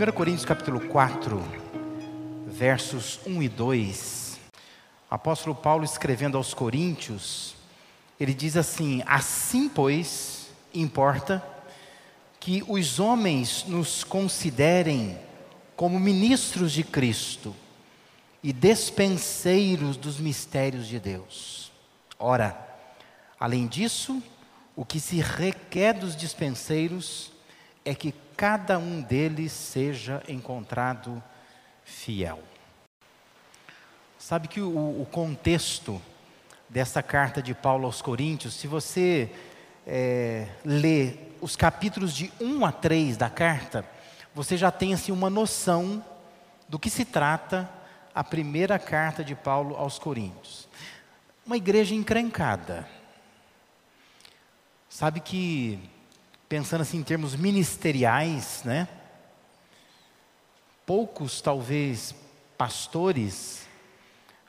1 Coríntios capítulo 4, versos 1 e 2, o apóstolo Paulo escrevendo aos Coríntios, ele diz assim: Assim, pois, importa que os homens nos considerem como ministros de Cristo e despenseiros dos mistérios de Deus. Ora, além disso, o que se requer dos dispenseiros é que cada um deles seja encontrado fiel. Sabe que o, o contexto dessa carta de Paulo aos Coríntios, se você é, lê os capítulos de 1 a 3 da carta, você já tem assim, uma noção do que se trata a primeira carta de Paulo aos Coríntios. Uma igreja encrencada. Sabe que pensando assim em termos ministeriais, né? Poucos, talvez, pastores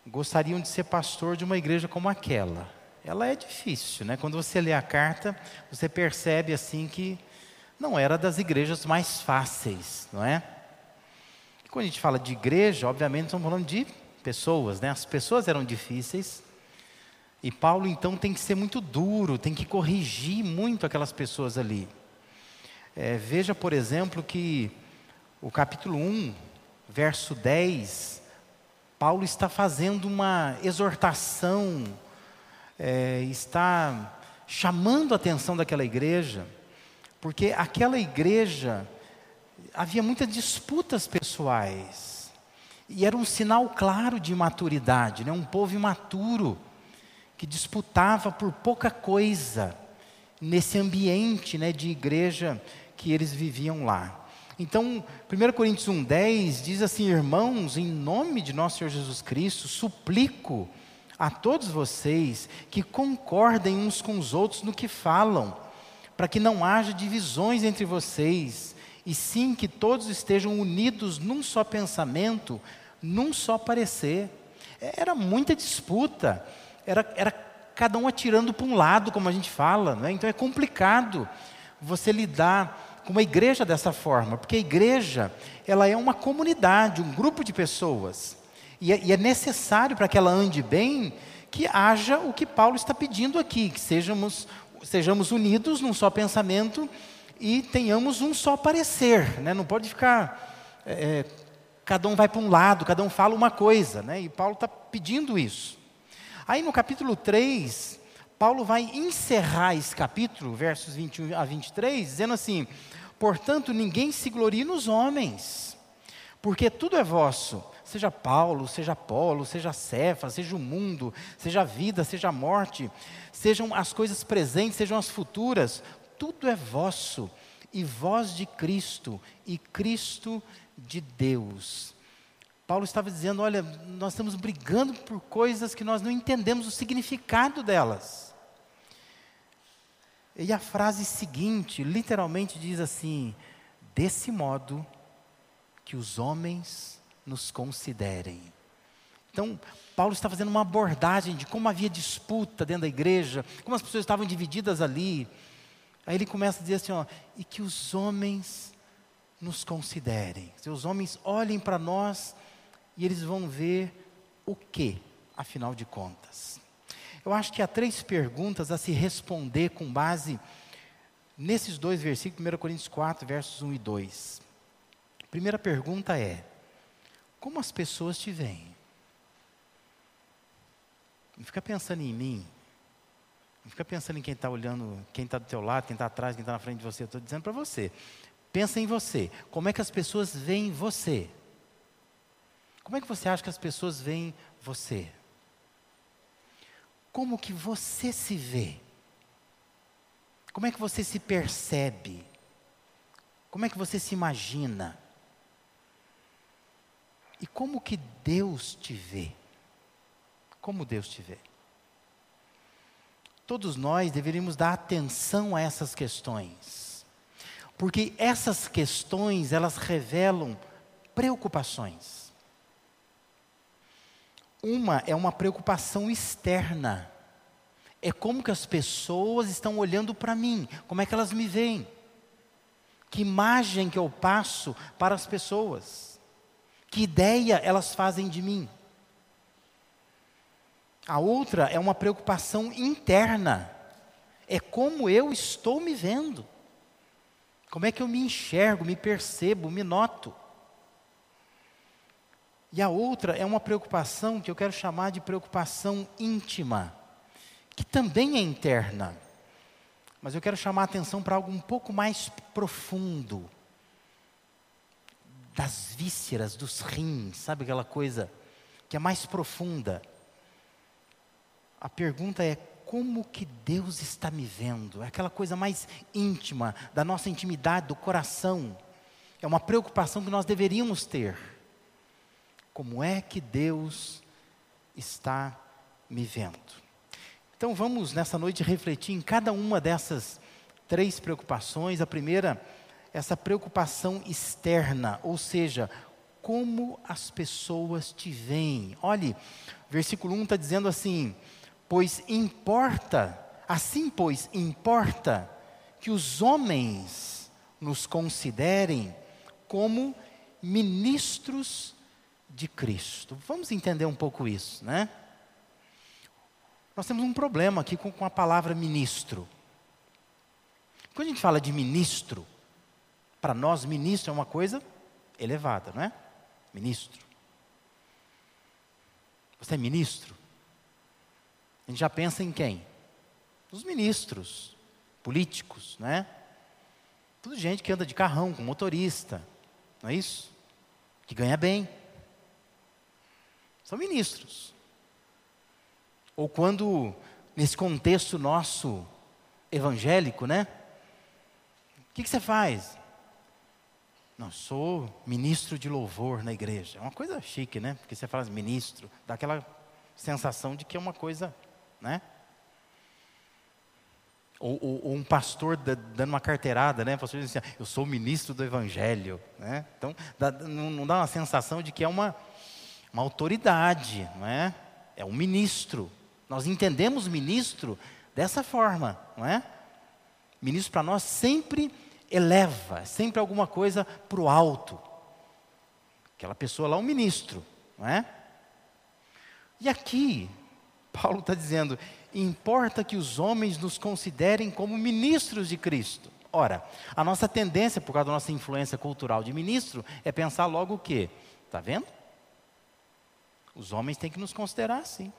gostariam de ser pastor de uma igreja como aquela. Ela é difícil, né? Quando você lê a carta, você percebe assim que não era das igrejas mais fáceis, não é? E quando a gente fala de igreja, obviamente estamos falando de pessoas, né? As pessoas eram difíceis. E Paulo então tem que ser muito duro, tem que corrigir muito aquelas pessoas ali. É, veja, por exemplo, que o capítulo 1, verso 10, Paulo está fazendo uma exortação, é, está chamando a atenção daquela igreja, porque aquela igreja havia muitas disputas pessoais, e era um sinal claro de imaturidade, né? um povo imaturo que disputava por pouca coisa nesse ambiente né, de igreja que eles viviam lá. Então, 1 Coríntios 1,10 diz assim: Irmãos, em nome de nosso Senhor Jesus Cristo, suplico a todos vocês que concordem uns com os outros no que falam, para que não haja divisões entre vocês, e sim que todos estejam unidos num só pensamento, num só parecer. Era muita disputa, era, era cada um atirando para um lado, como a gente fala, né? então é complicado você lidar com uma igreja dessa forma, porque a igreja ela é uma comunidade, um grupo de pessoas, e é, e é necessário para que ela ande bem que haja o que Paulo está pedindo aqui, que sejamos, sejamos unidos num só pensamento e tenhamos um só parecer, né? não pode ficar, é, é cada um vai para um lado, cada um fala uma coisa, né? e Paulo está pedindo isso. Aí no capítulo 3, Paulo vai encerrar esse capítulo, versos 21 a 23, dizendo assim: Portanto, ninguém se glorie nos homens, porque tudo é vosso, seja Paulo, seja Apolo, seja Cefa, seja o mundo, seja a vida, seja a morte, sejam as coisas presentes, sejam as futuras, tudo é vosso, e vós de Cristo, e Cristo de Deus. Paulo estava dizendo: olha, nós estamos brigando por coisas que nós não entendemos o significado delas. E a frase seguinte, literalmente diz assim: desse modo que os homens nos considerem. Então, Paulo está fazendo uma abordagem de como havia disputa dentro da igreja, como as pessoas estavam divididas ali. Aí ele começa a dizer assim: ó, e que os homens nos considerem. Se os homens olhem para nós e eles vão ver o que, afinal de contas. Eu acho que há três perguntas a se responder com base nesses dois versículos, 1 Coríntios 4, versos 1 e 2. A primeira pergunta é: como as pessoas te veem? Não fica pensando em mim. Não fica pensando em quem está olhando, quem está do teu lado, quem está atrás, quem está na frente de você. Eu estou dizendo para você. Pensa em você. Como é que as pessoas veem você? Como é que você acha que as pessoas veem você? como que você se vê? Como é que você se percebe? Como é que você se imagina? E como que Deus te vê? Como Deus te vê? Todos nós deveríamos dar atenção a essas questões. Porque essas questões, elas revelam preocupações. Uma é uma preocupação externa. É como que as pessoas estão olhando para mim, como é que elas me veem. Que imagem que eu passo para as pessoas? Que ideia elas fazem de mim? A outra é uma preocupação interna. É como eu estou me vendo. Como é que eu me enxergo, me percebo, me noto. E a outra é uma preocupação que eu quero chamar de preocupação íntima, que também é interna. Mas eu quero chamar a atenção para algo um pouco mais profundo. Das vísceras, dos rins, sabe aquela coisa que é mais profunda. A pergunta é: como que Deus está me vendo? É aquela coisa mais íntima, da nossa intimidade, do coração. É uma preocupação que nós deveríamos ter. Como é que Deus está me vendo? Então vamos nessa noite refletir em cada uma dessas três preocupações. A primeira, essa preocupação externa, ou seja, como as pessoas te veem. Olhe, versículo 1 está dizendo assim: Pois importa, assim pois importa que os homens nos considerem como ministros de Cristo. Vamos entender um pouco isso, né? Nós temos um problema aqui com, com a palavra ministro. Quando a gente fala de ministro, para nós, ministro é uma coisa elevada, não é? Ministro. Você é ministro? A gente já pensa em quem? Os ministros, políticos, né? Tudo gente que anda de carrão, com motorista, não é isso? Que ganha bem. São ministros. Ou quando, nesse contexto nosso evangélico, né? O que, que você faz? Não, sou ministro de louvor na igreja. É uma coisa chique, né? Porque você fala ministro, dá aquela sensação de que é uma coisa, né? Ou, ou, ou um pastor dando uma carteirada, né? O pastor diz assim, eu sou ministro do evangelho, né? Então, dá, não, não dá uma sensação de que é uma uma autoridade, não é? É um ministro. Nós entendemos ministro dessa forma, não é? Ministro para nós sempre eleva, sempre alguma coisa para o alto. Aquela pessoa lá é um ministro, não é? E aqui, Paulo está dizendo: importa que os homens nos considerem como ministros de Cristo. Ora, a nossa tendência, por causa da nossa influência cultural de ministro, é pensar logo o quê? Está vendo? Os homens têm que nos considerar assim.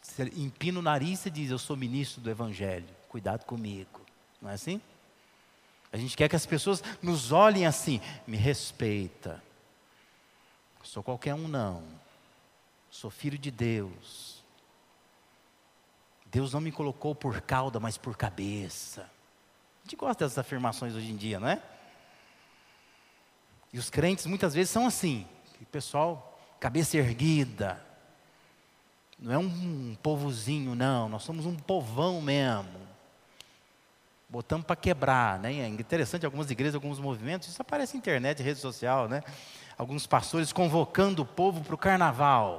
Você empina o nariz e diz: Eu sou ministro do Evangelho, cuidado comigo. Não é assim? A gente quer que as pessoas nos olhem assim: Me respeita. Sou qualquer um, não. Sou filho de Deus. Deus não me colocou por cauda, mas por cabeça. A gente gosta dessas afirmações hoje em dia, não é? E os crentes muitas vezes são assim. O pessoal cabeça erguida. Não é um povozinho, não. Nós somos um povão mesmo. Botamos para quebrar, né? É interessante, algumas igrejas, alguns movimentos, isso aparece na internet, rede social, né? Alguns pastores convocando o povo para o carnaval.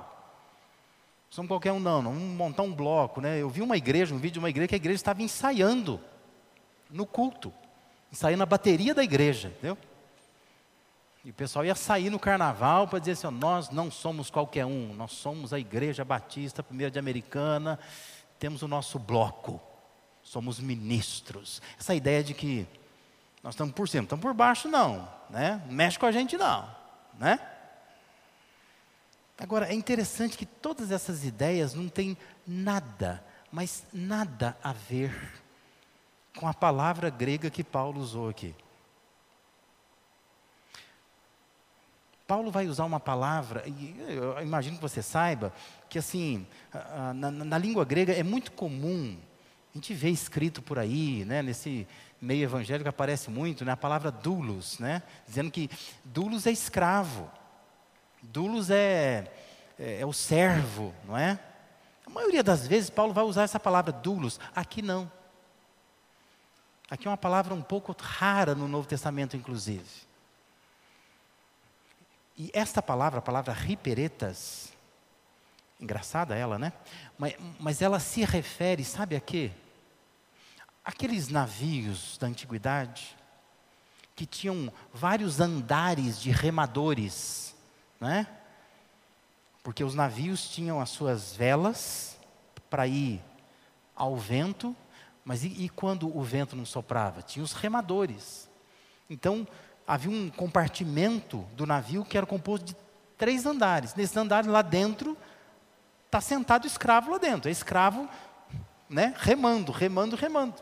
Não somos qualquer um, não, vamos montar um bloco, né? Eu vi uma igreja, um vídeo de uma igreja que a igreja estava ensaiando no culto, ensaiando a bateria da igreja, entendeu? E o pessoal ia sair no carnaval para dizer assim: ó, nós não somos qualquer um, nós somos a Igreja Batista, primeira de Americana, temos o nosso bloco, somos ministros. Essa ideia de que nós estamos por cima, estamos por baixo, não, né? Mexe com a gente, não, né? Agora, é interessante que todas essas ideias não têm nada, mas nada a ver com a palavra grega que Paulo usou aqui. Paulo vai usar uma palavra, e eu imagino que você saiba, que assim, na, na, língua grega é muito comum, a gente vê escrito por aí, né, nesse meio evangélico aparece muito, né, a palavra doulos, né, dizendo que doulos é escravo, doulos é, é, é o servo, não é? A maioria das vezes Paulo vai usar essa palavra doulos, aqui não. Aqui é uma palavra um pouco rara no Novo Testamento, inclusive. E esta palavra, a palavra riperetas, engraçada ela, né? Mas, mas ela se refere, sabe a quê? aqueles navios da antiguidade que tinham vários andares de remadores, né? Porque os navios tinham as suas velas para ir ao vento, mas e, e quando o vento não soprava? Tinha os remadores. Então, havia um compartimento do navio que era composto de três andares. Nesse andar lá dentro está sentado o escravo lá dentro. É escravo, né, remando, remando, remando.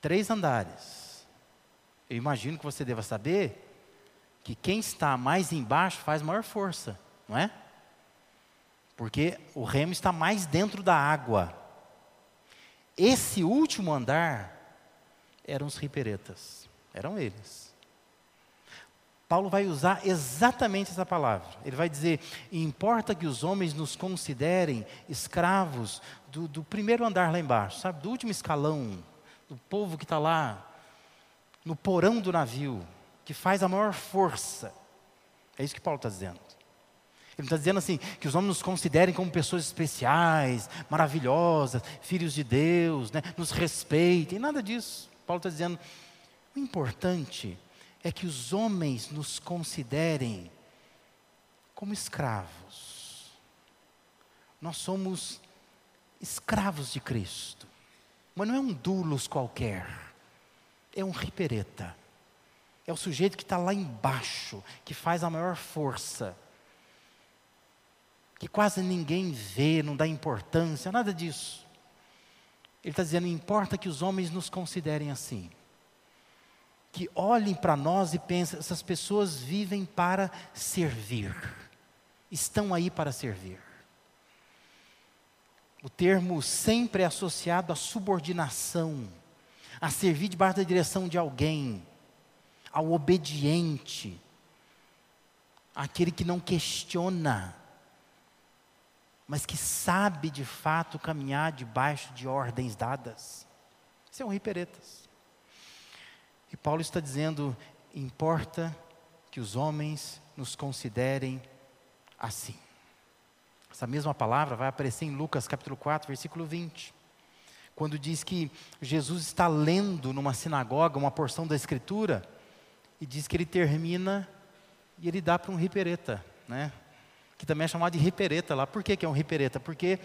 Três andares. Eu imagino que você deva saber que quem está mais embaixo faz maior força, não é? Porque o remo está mais dentro da água. Esse último andar eram os riperetas, eram eles. Paulo vai usar exatamente essa palavra. Ele vai dizer: importa que os homens nos considerem escravos do, do primeiro andar lá embaixo, sabe? Do último escalão, do povo que está lá, no porão do navio, que faz a maior força. É isso que Paulo está dizendo. Ele está dizendo assim: que os homens nos considerem como pessoas especiais, maravilhosas, filhos de Deus, né? nos respeitem, nada disso. Paulo está dizendo: o importante é que os homens nos considerem como escravos. Nós somos escravos de Cristo. Mas não é um dulos qualquer, é um ripereta. É o sujeito que está lá embaixo, que faz a maior força, que quase ninguém vê, não dá importância, nada disso. Ele está dizendo: importa que os homens nos considerem assim. Que olhem para nós e pensem: essas pessoas vivem para servir, estão aí para servir. O termo sempre é associado à subordinação, a servir debaixo da direção de alguém, ao obediente, aquele que não questiona, mas que sabe de fato caminhar debaixo de ordens dadas. Isso é. E Paulo está dizendo: importa que os homens nos considerem assim. Essa mesma palavra vai aparecer em Lucas capítulo 4, versículo 20. Quando diz que Jesus está lendo numa sinagoga uma porção da Escritura e diz que ele termina e ele dá para um ripereta, né? Que também é chamado de ripereta lá. Por que, que é um ripereta? Porque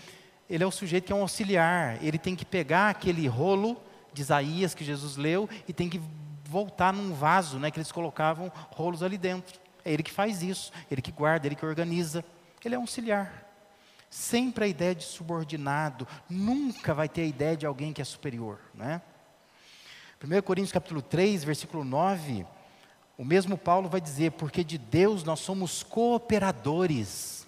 ele é o sujeito que é um auxiliar, ele tem que pegar aquele rolo de Isaías que Jesus leu e tem que voltar num vaso, né, que eles colocavam rolos ali dentro. É ele que faz isso, ele que guarda, ele que organiza. Ele é um auxiliar. Sempre a ideia de subordinado, nunca vai ter a ideia de alguém que é superior. Né? 1 Coríntios capítulo 3, versículo 9, o mesmo Paulo vai dizer, porque de Deus nós somos cooperadores,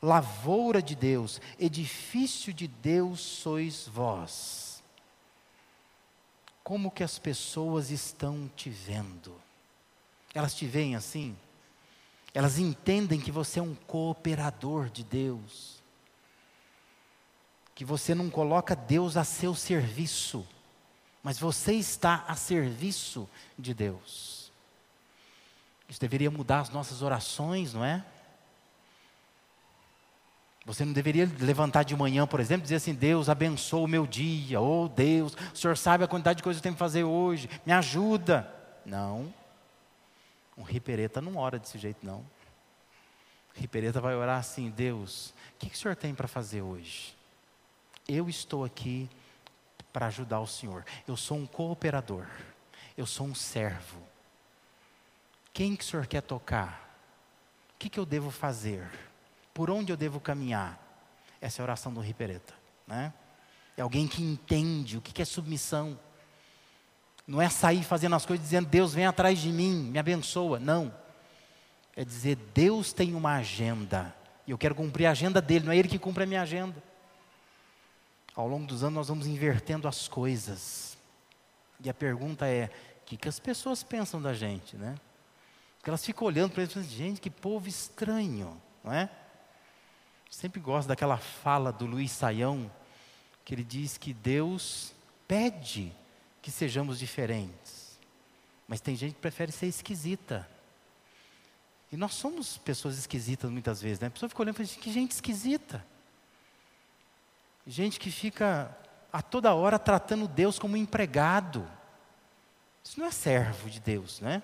lavoura de Deus, edifício de Deus sois vós. Como que as pessoas estão te vendo? Elas te veem assim? Elas entendem que você é um cooperador de Deus. Que você não coloca Deus a seu serviço, mas você está a serviço de Deus. Isso deveria mudar as nossas orações, não é? Você não deveria levantar de manhã, por exemplo, e dizer assim: Deus abençoa o meu dia, oh, Deus, o Senhor sabe a quantidade de coisas que eu tenho que fazer hoje, me ajuda. Não. Um ripereta não ora desse jeito, não. Ripereta vai orar assim: Deus, o que, que o Senhor tem para fazer hoje? Eu estou aqui para ajudar o Senhor. Eu sou um cooperador. Eu sou um servo. Quem que o Senhor quer tocar? O que, que eu devo fazer? Por onde eu devo caminhar? Essa é a oração do Ripereta. Né? É alguém que entende o que, que é submissão. Não é sair fazendo as coisas dizendo, Deus vem atrás de mim, me abençoa. Não. É dizer, Deus tem uma agenda. E eu quero cumprir a agenda dele, não é ele que cumpre a minha agenda. Ao longo dos anos nós vamos invertendo as coisas. E a pergunta é, o que, que as pessoas pensam da gente, né? Porque elas ficam olhando para eles e pensam, gente, que povo estranho, não é? Sempre gosto daquela fala do Luiz Saião, que ele diz que Deus pede que sejamos diferentes. Mas tem gente que prefere ser esquisita. E nós somos pessoas esquisitas muitas vezes, né? A pessoa fica olhando e fala, que gente esquisita. Gente que fica a toda hora tratando Deus como empregado. Isso não é servo de Deus, né?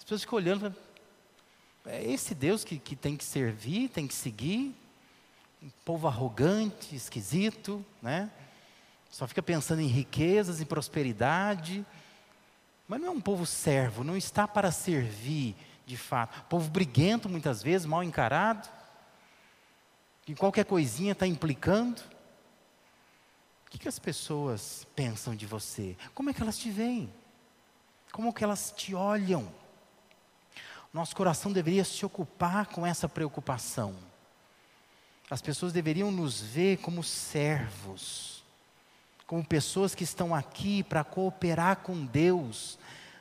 As pessoas ficam olhando, é esse Deus que, que tem que servir, tem que seguir. Um povo arrogante, esquisito, né? Só fica pensando em riquezas, em prosperidade. Mas não é um povo servo, não está para servir de fato. Povo briguento, muitas vezes, mal encarado. Que qualquer coisinha está implicando. O que, que as pessoas pensam de você? Como é que elas te veem? Como que elas te olham? Nosso coração deveria se ocupar com essa preocupação. As pessoas deveriam nos ver como servos, como pessoas que estão aqui para cooperar com Deus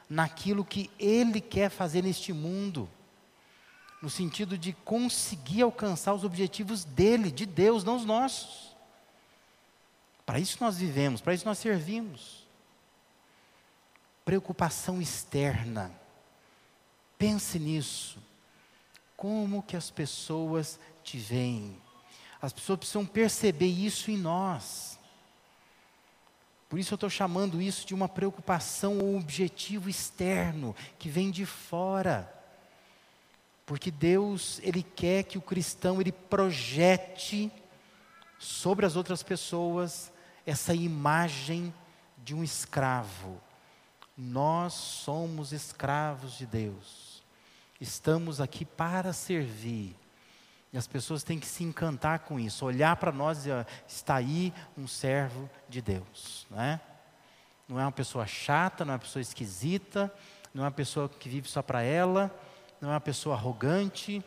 naquilo que Ele quer fazer neste mundo, no sentido de conseguir alcançar os objetivos dele, de Deus, não os nossos. Para isso nós vivemos, para isso nós servimos. Preocupação externa. Pense nisso. Como que as pessoas te veem? As pessoas precisam perceber isso em nós. Por isso eu estou chamando isso de uma preocupação ou objetivo externo, que vem de fora. Porque Deus, Ele quer que o cristão, ele projete sobre as outras pessoas essa imagem de um escravo. Nós somos escravos de Deus. Estamos aqui para servir. E as pessoas têm que se encantar com isso, olhar para nós e dizer, está aí um servo de Deus. Não é? não é uma pessoa chata, não é uma pessoa esquisita, não é uma pessoa que vive só para ela, não é uma pessoa arrogante,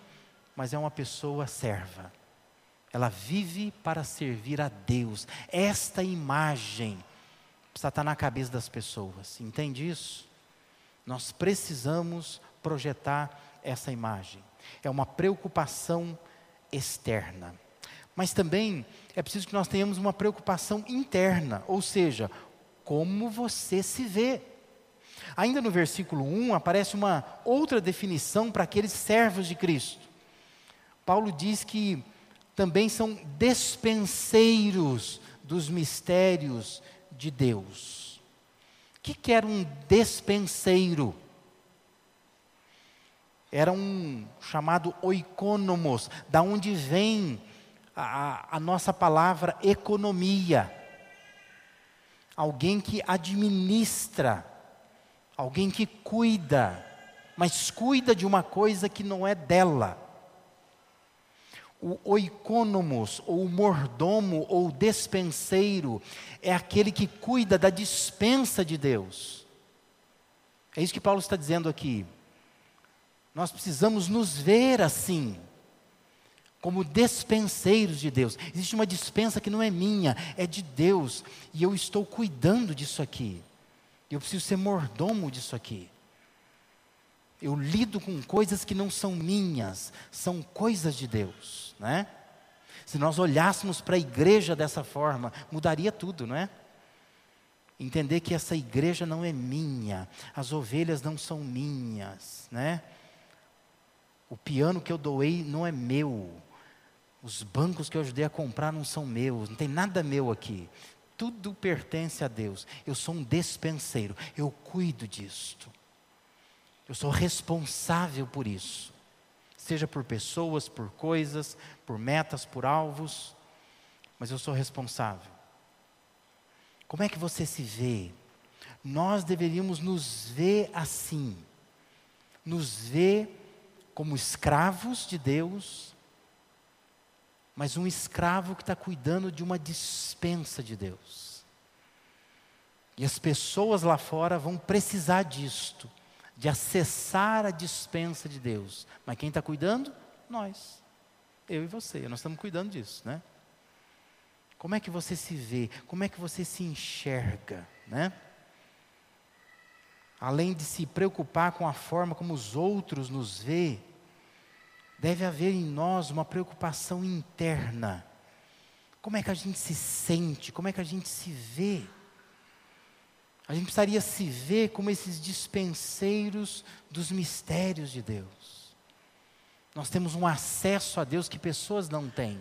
mas é uma pessoa serva. Ela vive para servir a Deus. Esta imagem precisa estar na cabeça das pessoas. Entende isso? Nós precisamos projetar essa imagem. É uma preocupação externa. Mas também é preciso que nós tenhamos uma preocupação interna, ou seja, como você se vê. Ainda no versículo 1 aparece uma outra definição para aqueles servos de Cristo. Paulo diz que também são despenseiros dos mistérios de Deus. O que, que era um despenseiro? Era um chamado oikonomos, da onde vem a, a nossa palavra economia. Alguém que administra, alguém que cuida, mas cuida de uma coisa que não é dela. O oikonomos, ou mordomo, ou despenseiro, é aquele que cuida da dispensa de Deus. É isso que Paulo está dizendo aqui. Nós precisamos nos ver assim, como despenseiros de Deus. Existe uma dispensa que não é minha, é de Deus, e eu estou cuidando disso aqui. Eu preciso ser mordomo disso aqui. Eu lido com coisas que não são minhas, são coisas de Deus, né? Se nós olhássemos para a igreja dessa forma, mudaria tudo, não é? Entender que essa igreja não é minha, as ovelhas não são minhas, né? O piano que eu doei não é meu. Os bancos que eu ajudei a comprar não são meus. Não tem nada meu aqui. Tudo pertence a Deus. Eu sou um despenseiro. Eu cuido disto. Eu sou responsável por isso. Seja por pessoas, por coisas, por metas, por alvos. Mas eu sou responsável. Como é que você se vê? Nós deveríamos nos ver assim. Nos ver como escravos de Deus, mas um escravo que está cuidando de uma dispensa de Deus. E as pessoas lá fora vão precisar disto, de acessar a dispensa de Deus. Mas quem está cuidando? Nós. Eu e você. Nós estamos cuidando disso, né? Como é que você se vê? Como é que você se enxerga, né? Além de se preocupar com a forma como os outros nos vê, deve haver em nós uma preocupação interna. Como é que a gente se sente? Como é que a gente se vê? A gente precisaria se ver como esses dispenseiros dos mistérios de Deus. Nós temos um acesso a Deus que pessoas não têm.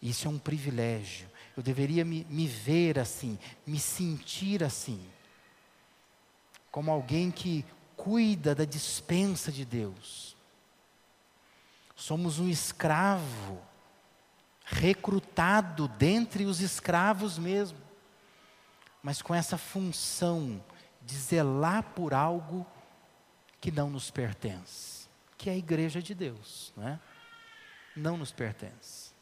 Isso é um privilégio. Eu deveria me, me ver assim, me sentir assim, como alguém que cuida da dispensa de Deus. Somos um escravo, recrutado dentre os escravos mesmo, mas com essa função de zelar por algo que não nos pertence, que é a igreja de Deus, não é? Não nos pertence.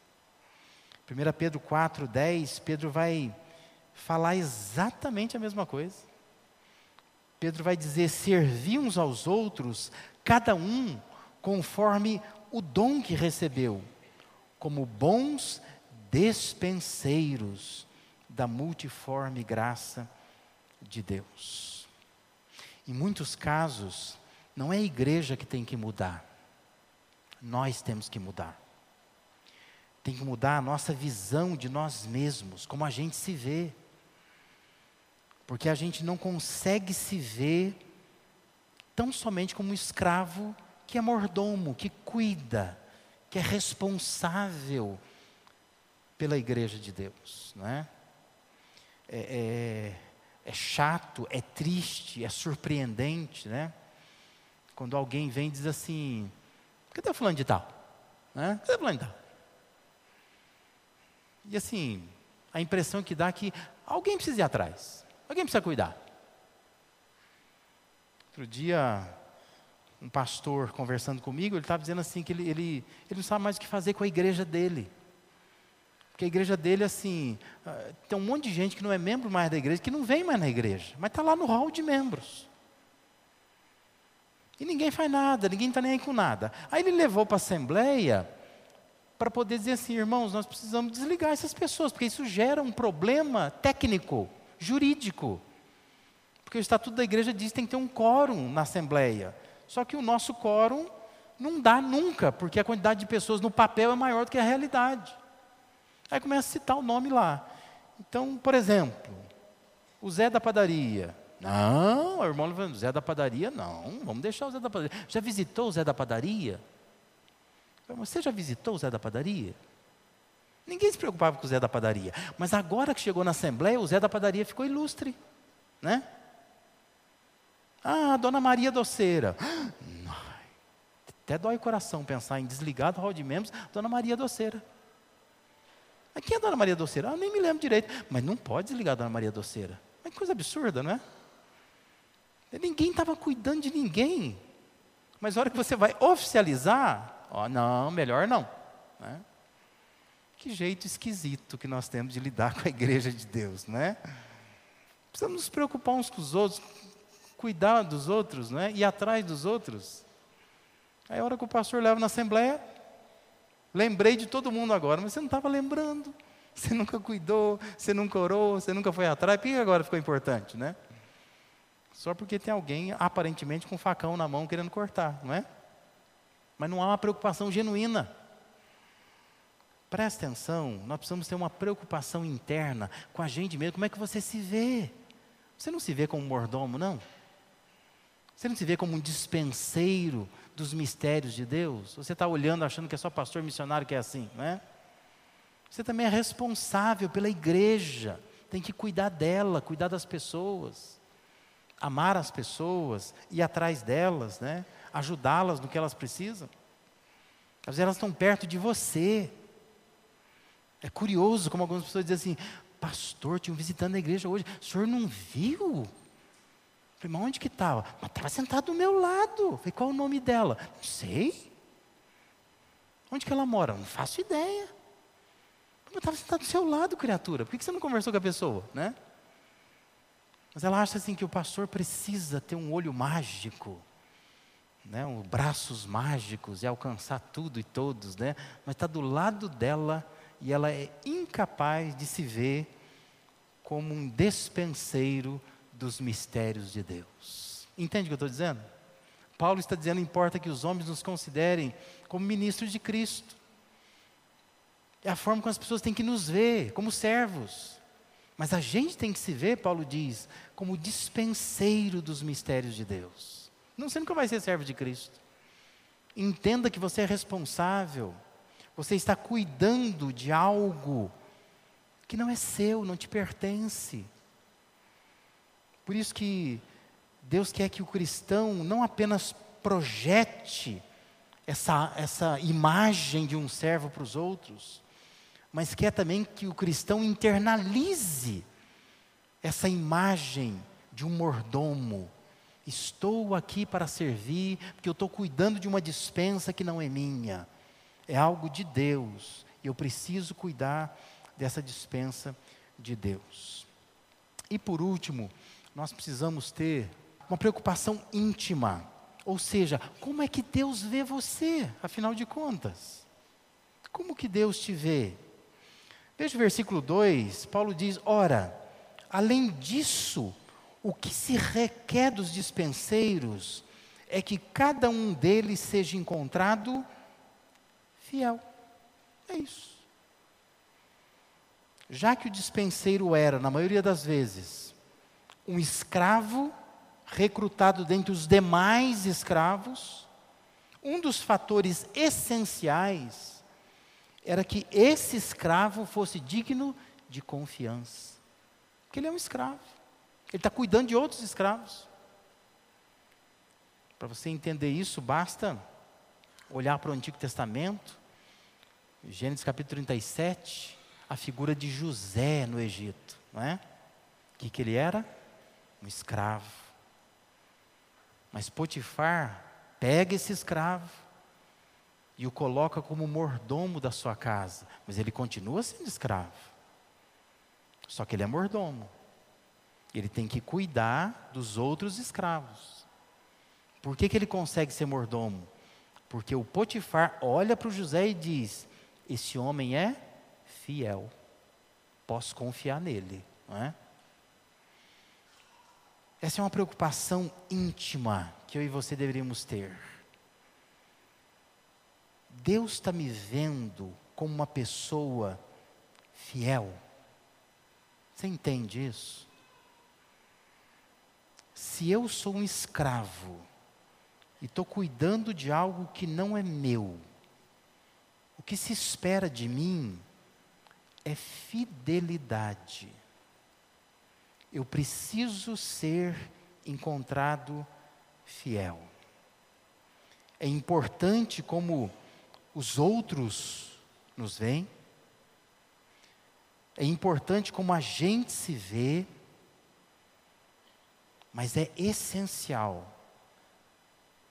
1 Pedro 4,10, Pedro vai falar exatamente a mesma coisa. Pedro vai dizer: servir uns aos outros, cada um conforme o dom que recebeu, como bons despenseiros da multiforme graça de Deus. Em muitos casos, não é a igreja que tem que mudar, nós temos que mudar. Tem que mudar a nossa visão de nós mesmos, como a gente se vê. Porque a gente não consegue se ver tão somente como um escravo que é mordomo, que cuida, que é responsável pela igreja de Deus. Não é? É, é, é chato, é triste, é surpreendente, né? Quando alguém vem e diz assim: cadê o fulano de tal? Né? Cadê o fulano de tal? E assim, a impressão que dá é que alguém precisa ir atrás, alguém precisa cuidar. Outro dia, um pastor conversando comigo, ele estava dizendo assim que ele, ele, ele não sabe mais o que fazer com a igreja dele. Porque a igreja dele, assim, ah, tem um monte de gente que não é membro mais da igreja, que não vem mais na igreja, mas está lá no hall de membros. E ninguém faz nada, ninguém está nem aí com nada. Aí ele levou para a assembleia para poder dizer assim, irmãos, nós precisamos desligar essas pessoas, porque isso gera um problema técnico, jurídico. Porque o estatuto da igreja diz que tem que ter um quórum na assembleia. Só que o nosso quórum não dá nunca, porque a quantidade de pessoas no papel é maior do que a realidade. Aí começa a citar o nome lá. Então, por exemplo, o Zé da padaria. Não, o irmão falando, Zé da padaria, não, vamos deixar o Zé da padaria. Já visitou o Zé da padaria? Você já visitou o Zé da Padaria? Ninguém se preocupava com o Zé da Padaria. Mas agora que chegou na Assembleia, o Zé da Padaria ficou ilustre. Né? Ah, Dona Maria Doceira. Até dói o coração pensar em desligar do hall de membros, Dona Maria Doceira. Mas quem é Dona Maria Doceira? Ah, nem me lembro direito. Mas não pode desligar a Dona Maria Doceira. É coisa absurda, não é? Ninguém estava cuidando de ninguém. Mas a hora que você vai oficializar, Ó, não, melhor não. Né? Que jeito esquisito que nós temos de lidar com a igreja de Deus, né? Precisamos nos preocupar uns com os outros, cuidar dos outros, né? Ir atrás dos outros. Aí a hora que o pastor leva na assembleia, lembrei de todo mundo agora, mas você não estava lembrando. Você nunca cuidou, você nunca orou, você nunca foi atrás. Por que agora ficou importante, né? Só porque tem alguém aparentemente com um facão na mão querendo cortar, não é? mas não há uma preocupação genuína. Presta atenção, nós precisamos ter uma preocupação interna com a gente mesmo. Como é que você se vê? Você não se vê como um mordomo, não? Você não se vê como um dispenseiro dos mistérios de Deus? Você está olhando achando que é só pastor missionário que é assim, não é? Você também é responsável pela igreja, tem que cuidar dela, cuidar das pessoas, amar as pessoas, ir atrás delas, né? ajudá-las no que elas precisam. Às vezes elas estão perto de você. É curioso como algumas pessoas dizem assim: Pastor, tinha um visitante na igreja hoje, o senhor não viu? Falei, mas onde que estava? Mas estava sentado do meu lado. Falei, qual o nome dela? Não sei. Onde que ela mora? Não faço ideia. Mas estava sentado do seu lado, criatura. Por que você não conversou com a pessoa, né? Mas ela acha assim que o pastor precisa ter um olho mágico né, um, braços mágicos e alcançar tudo e todos, né, mas está do lado dela e ela é incapaz de se ver como um despenseiro dos mistérios de Deus. Entende o que eu estou dizendo? Paulo está dizendo: importa que os homens nos considerem como ministros de Cristo. É a forma como as pessoas têm que nos ver, como servos. Mas a gente tem que se ver, Paulo diz, como dispenseiro dos mistérios de Deus. Não, você nunca vai ser servo de Cristo. Entenda que você é responsável Você está cuidando de algo que não é seu, não te pertence. Por isso que Deus quer que o cristão não apenas projete essa, essa imagem de um servo para os outros, mas quer também que o cristão internalize essa imagem de um mordomo. Estou aqui para servir, porque eu estou cuidando de uma dispensa que não é minha, é algo de Deus, e eu preciso cuidar dessa dispensa de Deus. E por último, nós precisamos ter uma preocupação íntima, ou seja, como é que Deus vê você, afinal de contas? Como que Deus te vê? Veja o versículo 2, Paulo diz: Ora, além disso, o que se requer dos dispenseiros é que cada um deles seja encontrado fiel. É isso. Já que o dispenseiro era, na maioria das vezes, um escravo recrutado dentre os demais escravos, um dos fatores essenciais era que esse escravo fosse digno de confiança. Porque ele é um escravo. Ele está cuidando de outros escravos. Para você entender isso, basta olhar para o Antigo Testamento, Gênesis capítulo 37, a figura de José no Egito, não é? O que, que ele era? Um escravo. Mas Potifar pega esse escravo, e o coloca como mordomo da sua casa, mas ele continua sendo escravo. Só que ele é mordomo. Ele tem que cuidar dos outros escravos. Por que, que ele consegue ser mordomo? Porque o Potifar olha para o José e diz: Esse homem é fiel, posso confiar nele. Não é? Essa é uma preocupação íntima que eu e você deveríamos ter. Deus está me vendo como uma pessoa fiel. Você entende isso? Se eu sou um escravo e estou cuidando de algo que não é meu, o que se espera de mim é fidelidade. Eu preciso ser encontrado fiel. É importante como os outros nos veem. É importante como a gente se vê, mas é essencial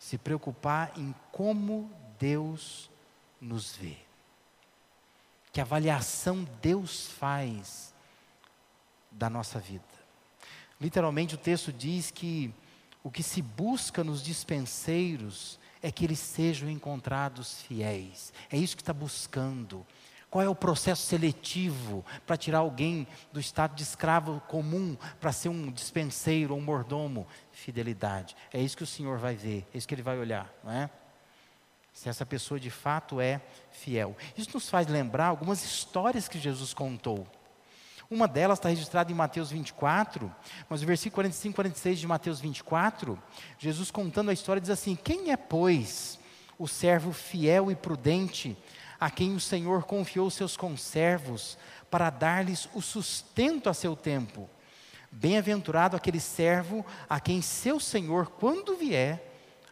se preocupar em como Deus nos vê. Que avaliação Deus faz da nossa vida. Literalmente o texto diz que o que se busca nos dispenseiros é que eles sejam encontrados fiéis. É isso que está buscando. Qual é o processo seletivo para tirar alguém do estado de escravo comum para ser um dispenseiro, um mordomo? Fidelidade. É isso que o Senhor vai ver, é isso que Ele vai olhar, não é? Se essa pessoa de fato é fiel. Isso nos faz lembrar algumas histórias que Jesus contou. Uma delas está registrada em Mateus 24, mas o versículo 45 e 46 de Mateus 24, Jesus contando a história diz assim: Quem é, pois, o servo fiel e prudente, a quem o Senhor confiou seus conservos, para dar-lhes o sustento a seu tempo? Bem-aventurado aquele servo a quem seu Senhor, quando vier,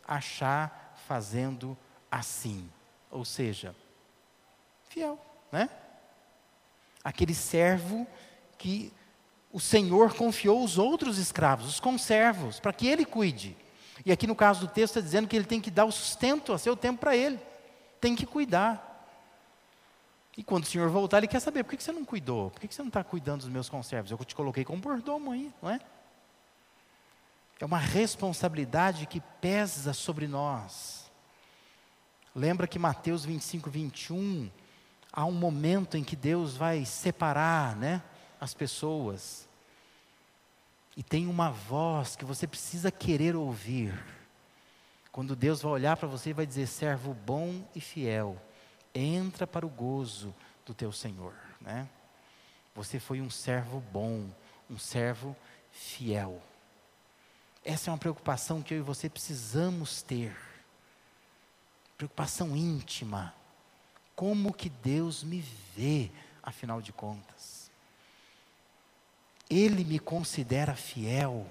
achar fazendo assim. Ou seja, fiel, né? Aquele servo que o Senhor confiou os outros escravos, os conservos, para que ele cuide. E aqui no caso do texto está dizendo que ele tem que dar o sustento a seu tempo para ele, tem que cuidar. E quando o Senhor voltar, ele quer saber: por que você não cuidou? Por que você não está cuidando dos meus conservos? Eu te coloquei como mordomo aí, não é? É uma responsabilidade que pesa sobre nós. Lembra que Mateus 25, 21, há um momento em que Deus vai separar, né? as pessoas. E tem uma voz que você precisa querer ouvir. Quando Deus vai olhar para você e vai dizer: servo bom e fiel, entra para o gozo do teu Senhor. Né? Você foi um servo bom, um servo fiel. Essa é uma preocupação que eu e você precisamos ter. Preocupação íntima. Como que Deus me vê, afinal de contas? Ele me considera fiel.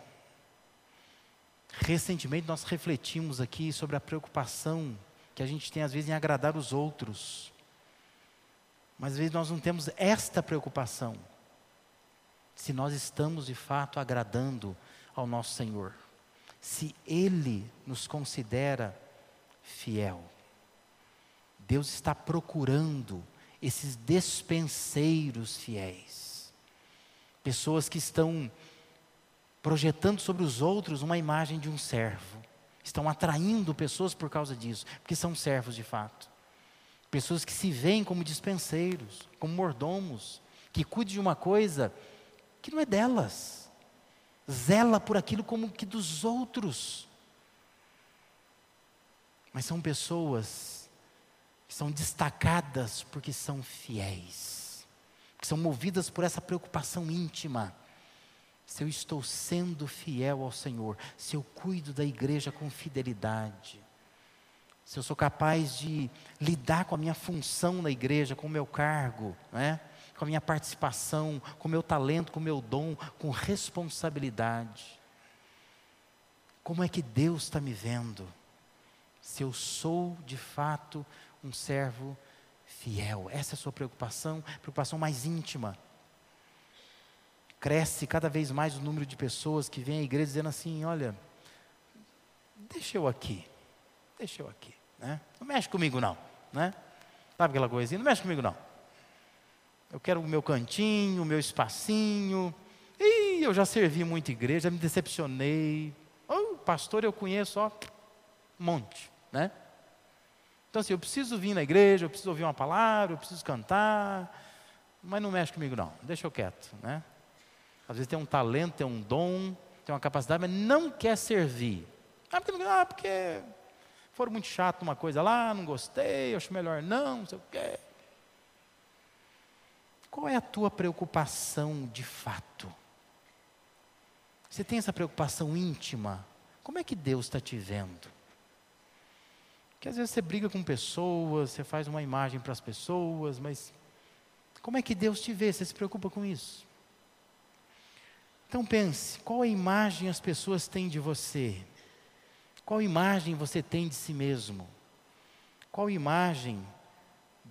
Recentemente nós refletimos aqui sobre a preocupação que a gente tem às vezes em agradar os outros. Mas às vezes nós não temos esta preocupação. Se nós estamos de fato agradando ao nosso Senhor. Se Ele nos considera fiel. Deus está procurando esses despenseiros fiéis. Pessoas que estão projetando sobre os outros uma imagem de um servo. Estão atraindo pessoas por causa disso, porque são servos de fato. Pessoas que se veem como dispenseiros, como mordomos, que cuidam de uma coisa que não é delas. Zela por aquilo como que dos outros. Mas são pessoas que são destacadas porque são fiéis, que são movidas por essa preocupação íntima se eu estou sendo fiel ao Senhor, se eu cuido da igreja com fidelidade, se eu sou capaz de lidar com a minha função na igreja, com o meu cargo, né? com a minha participação, com o meu talento, com o meu dom, com responsabilidade. Como é que Deus está me vendo? Se eu sou de fato um servo fiel. Essa é a sua preocupação, preocupação mais íntima cresce cada vez mais o número de pessoas que vêm à igreja dizendo assim: olha, deixa eu aqui, deixa eu aqui, né? Não mexe comigo não, né? Sabe aquela coisinha? Não mexe comigo não. Eu quero o meu cantinho, o meu espacinho. Ih, eu já servi muita igreja, já me decepcionei. Oh, pastor, eu conheço, ó, um monte, né? Então, assim, eu preciso vir na igreja, eu preciso ouvir uma palavra, eu preciso cantar, mas não mexe comigo não, deixa eu quieto, né? Às vezes tem um talento, tem um dom, tem uma capacidade, mas não quer servir. Ah, porque, ah, porque foram muito chato uma coisa lá, não gostei, acho melhor não, não sei o quê. Qual é a tua preocupação de fato? Você tem essa preocupação íntima? Como é que Deus está te vendo? Porque às vezes você briga com pessoas, você faz uma imagem para as pessoas, mas como é que Deus te vê? Você se preocupa com isso? Então pense, qual a imagem as pessoas têm de você? Qual imagem você tem de si mesmo? Qual imagem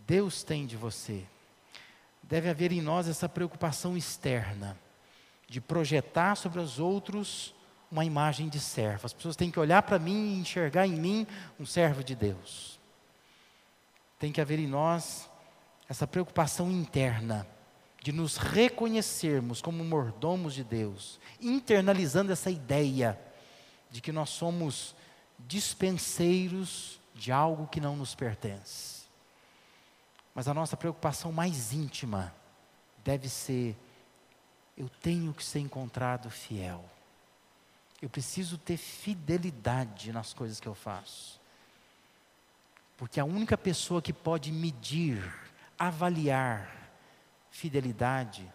Deus tem de você? Deve haver em nós essa preocupação externa, de projetar sobre os outros uma imagem de servo. As pessoas têm que olhar para mim e enxergar em mim um servo de Deus. Tem que haver em nós essa preocupação interna de nos reconhecermos como mordomos de Deus, internalizando essa ideia de que nós somos dispenseiros de algo que não nos pertence. Mas a nossa preocupação mais íntima deve ser: eu tenho que ser encontrado fiel. Eu preciso ter fidelidade nas coisas que eu faço. Porque a única pessoa que pode medir, avaliar, fidelidade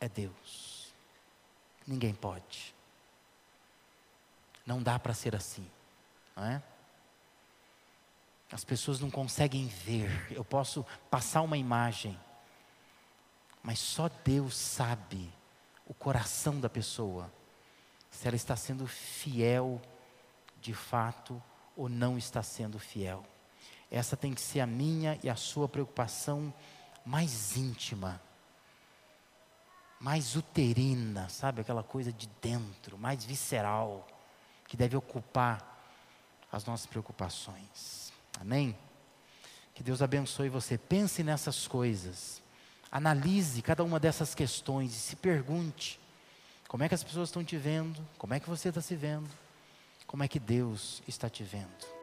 é Deus. Ninguém pode. Não dá para ser assim, não é? As pessoas não conseguem ver. Eu posso passar uma imagem, mas só Deus sabe o coração da pessoa, se ela está sendo fiel de fato ou não está sendo fiel. Essa tem que ser a minha e a sua preocupação mais íntima, mais uterina, sabe? Aquela coisa de dentro, mais visceral, que deve ocupar as nossas preocupações. Amém? Que Deus abençoe você. Pense nessas coisas. Analise cada uma dessas questões e se pergunte: como é que as pessoas estão te vendo? Como é que você está se vendo? Como é que Deus está te vendo?